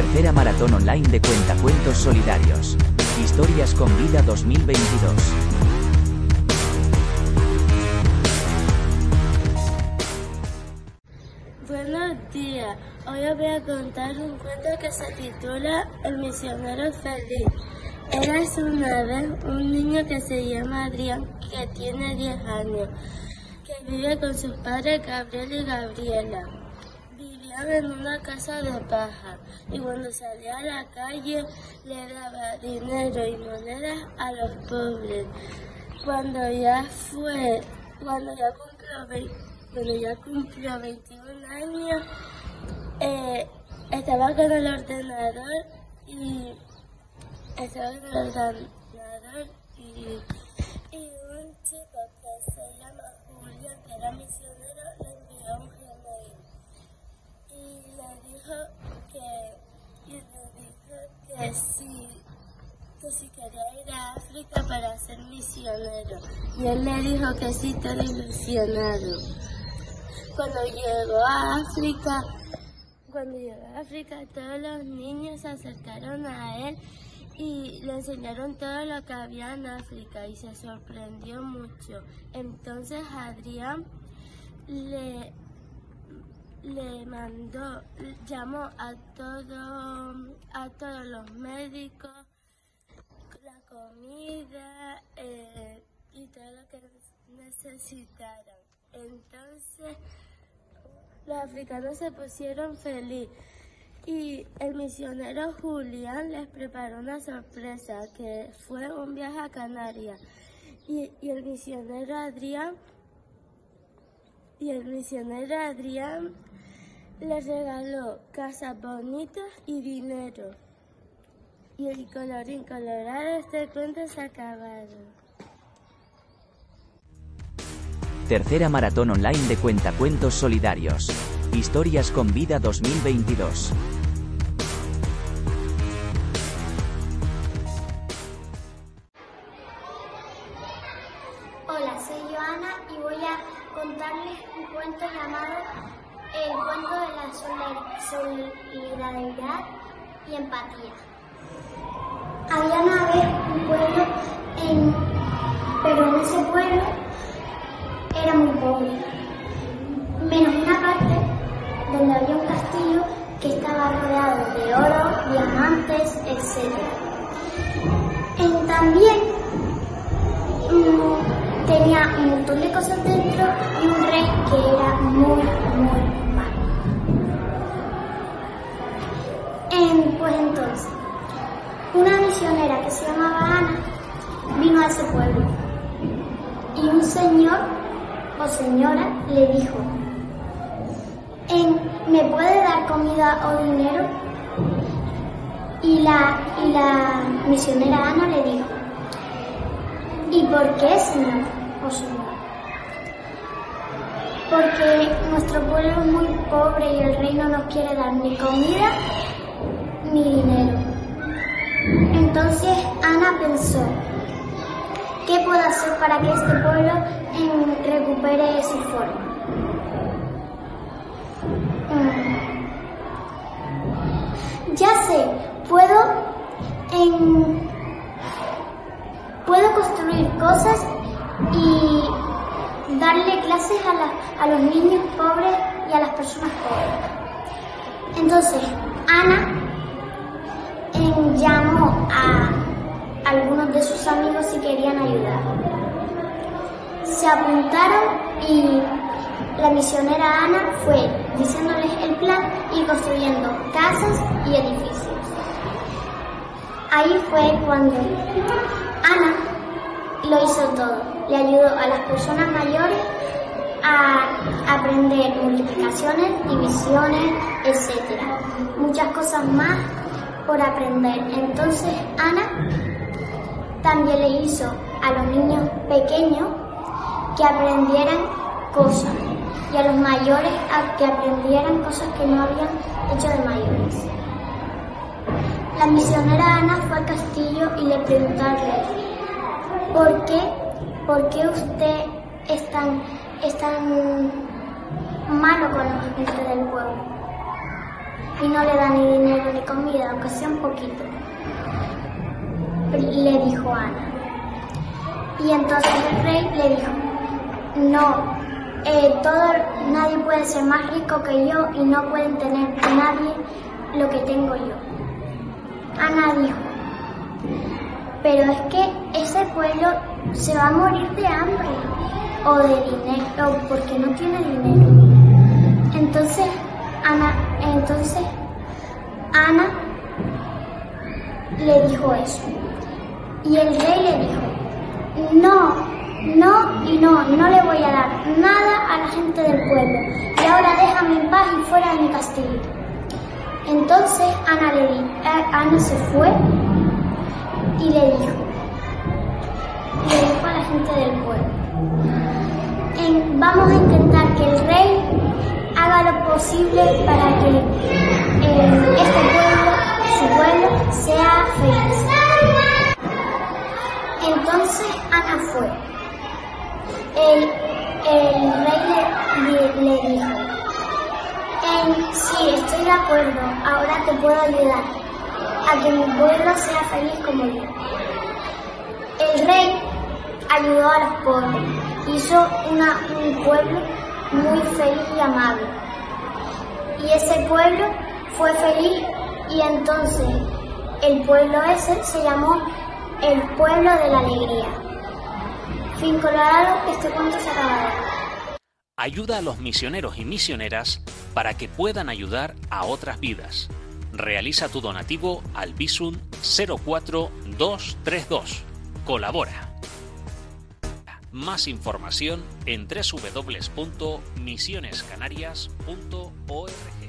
Tercera maratón online de cuentacuentos solidarios. Historias con vida 2022. Buenos días, hoy os voy a contar un cuento que se titula El misionero feliz. Era una vez un niño que se llama Adrián, que tiene 10 años, que vive con sus padres Gabriel y Gabriela. En una casa de paja y cuando salía a la calle le daba dinero y monedas a los pobres. Cuando ya fue, cuando ya cumplió, cuando ya cumplió 21 años, eh, estaba con el ordenador y estaba con el ordenador y, y un chico que se llama Julián, que era misionero, le envió un Gmail y le dijo que, y dijo que sí que si quería ir a África para ser misionero. Y él le dijo que sí, todo ilusionado. Cuando llegó a África, cuando llegó a África, todos los niños se acercaron a él y le enseñaron todo lo que había en África y se sorprendió mucho. Entonces Adrián le, le mandó, llamó a, todo, a todos los médicos, la comida eh, y todo lo que necesitaran. Entonces los africanos se pusieron felices y el misionero Julián les preparó una sorpresa que fue un viaje a Canarias y, y el misionero Adrián y el misionero Adrián les regaló casas bonitas y dinero. Y el colorín colorado este cuento se ha acabado. Tercera maratón online de cuentacuentos solidarios. Historias con vida 2022. Hola, soy Joana y voy a contarles un cuento llamado El cuento de la soli- solidaridad y empatía. Había una vez un pueblo, en, pero en ese un montón de cosas dentro y un rey que era muy, muy malo. Pues entonces, una misionera que se llamaba Ana vino a ese pueblo y un señor o señora le dijo, "En- ¿me puede dar comida o dinero? Y la, y la misionera Ana le dijo, ¿y por qué, señor o señora? Porque nuestro pueblo es muy pobre y el rey no nos quiere dar ni comida ni dinero. Entonces Ana pensó, ¿qué puedo hacer para que este pueblo em, recupere su forma? Mm. Ya sé, puedo em, puedo construir cosas y darle clases a, los niños pobres y a las personas pobres. Entonces, Ana em, llamó a algunos de sus amigos si querían ayudar. Se apuntaron y la misionera Ana fue diciéndoles el plan y construyendo casas y edificios. Ahí fue cuando Ana lo hizo todo. Le ayudó a las personas mayores a aprender multiplicaciones, divisiones, etc. Muchas cosas más por aprender. Entonces Ana también le hizo a los niños pequeños que aprendieran cosas y a los mayores que aprendieran cosas que no habían hecho de mayores. La misionera Ana fue al castillo y le rey, ¿por qué, por qué usted es tan, malo con la gente del pueblo? y no le da ni dinero ni comida, aunque sea un poquito. Le dijo Ana. Y entonces el rey le dijo, no, eh, todo, nadie puede ser más rico que yo y no pueden tener nadie lo que tengo yo. Ana dijo, pero es que ese pueblo se va a morir de hambre o de dinero porque no tiene dinero. Entonces Ana, entonces Ana le dijo eso. Y el rey le dijo, no, no y no, no le voy a dar nada a la gente del pueblo. Y ahora déjame en paz y fuera de mi castillo. Entonces Ana, le di, Ana se fue y le dijo, le dijo a la gente del pueblo, vamos a intentar que el rey haga lo posible para que eh, este pueblo, su pueblo, sea feliz. Entonces Ana fue. El, el rey le, le dijo, sí, estoy de acuerdo, ahora te puedo ayudar a que mi pueblo sea feliz como yo. El rey ayudó a los pobres, hizo un pueblo muy feliz y amable. Y ese pueblo fue feliz y entonces el pueblo ese se llamó el pueblo de la alegría. Fin colorado, este cuento se acaba. Ayuda a los misioneros y misioneras para que puedan ayudar a otras vidas. Realiza tu donativo al Visum 04232. Colabora. Más información en www.misionescanarias.org.